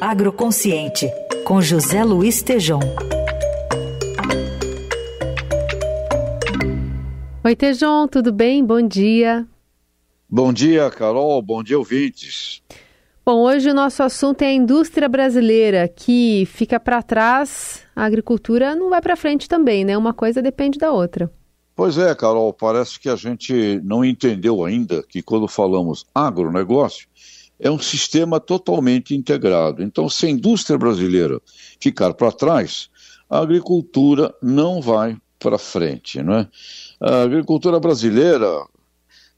Agroconsciente, com José Luiz Tejom. Oi, Tejom, tudo bem? Bom dia. Bom dia, Carol. Bom dia, ouvintes. Bom, hoje o nosso assunto é a indústria brasileira, que fica para trás, a agricultura não vai para frente também, né? Uma coisa depende da outra. Pois é, Carol, parece que a gente não entendeu ainda que quando falamos agronegócio, é um sistema totalmente integrado. Então, se a indústria brasileira ficar para trás, a agricultura não vai para frente, não é? A agricultura brasileira,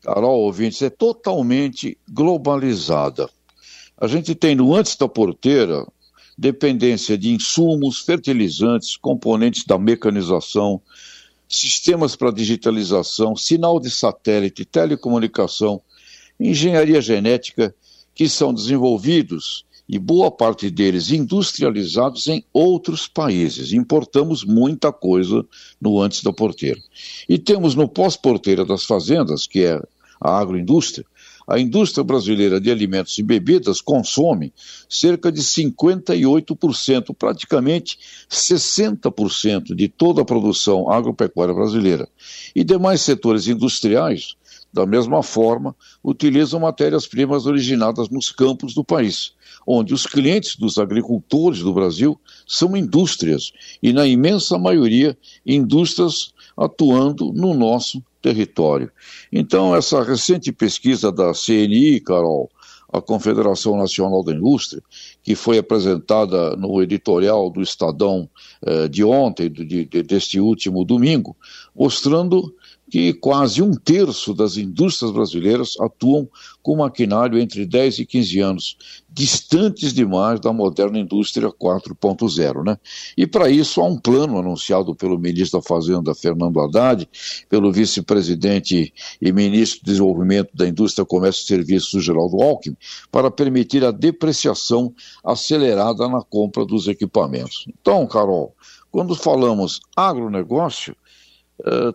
Carol, ouvintes, é totalmente globalizada. A gente tem no antes da porteira dependência de insumos, fertilizantes, componentes da mecanização, sistemas para digitalização, sinal de satélite, telecomunicação, engenharia genética, que são desenvolvidos e boa parte deles industrializados em outros países. Importamos muita coisa no antes da porteira. E temos no pós-porteira das fazendas, que é a agroindústria, a indústria brasileira de alimentos e bebidas consome cerca de 58%, praticamente 60% de toda a produção agropecuária brasileira. E demais setores industriais, da mesma forma, utilizam matérias-primas originadas nos campos do país, onde os clientes dos agricultores do Brasil são indústrias, e na imensa maioria, indústrias atuando no nosso território. Então, essa recente pesquisa da CNI, Carol, a Confederação Nacional da Indústria, que foi apresentada no editorial do Estadão eh, de ontem, de, de, deste último domingo, mostrando que quase um terço das indústrias brasileiras atuam com maquinário entre 10 e 15 anos, distantes demais da moderna indústria 4.0. Né? E para isso há um plano anunciado pelo ministro da Fazenda, Fernando Haddad, pelo vice-presidente e ministro do Desenvolvimento da Indústria, Comércio e Serviços, Geraldo Alckmin, para permitir a depreciação acelerada na compra dos equipamentos. Então, Carol, quando falamos agronegócio,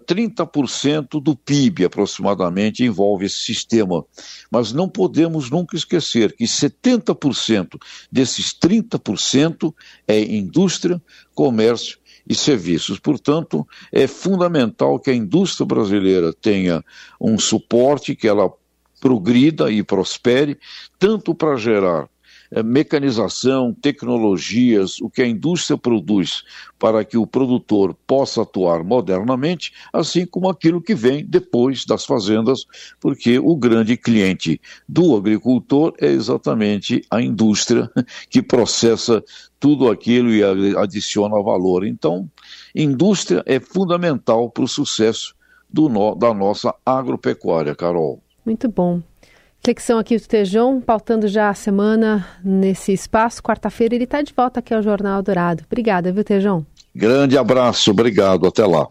30% do PIB aproximadamente envolve esse sistema. Mas não podemos nunca esquecer que 70% desses 30% é indústria, comércio e serviços. Portanto, é fundamental que a indústria brasileira tenha um suporte, que ela progrida e prospere, tanto para gerar mecanização, tecnologias, o que a indústria produz para que o produtor possa atuar modernamente, assim como aquilo que vem depois das fazendas, porque o grande cliente do agricultor é exatamente a indústria que processa tudo aquilo e adiciona valor. Então, indústria é fundamental para o sucesso do, da nossa agropecuária, Carol. Muito bom. Reflexão aqui do Tejão, pautando já a semana nesse espaço. Quarta-feira ele está de volta aqui ao Jornal Dourado. Obrigada, viu, Tejão? Grande abraço, obrigado, até lá.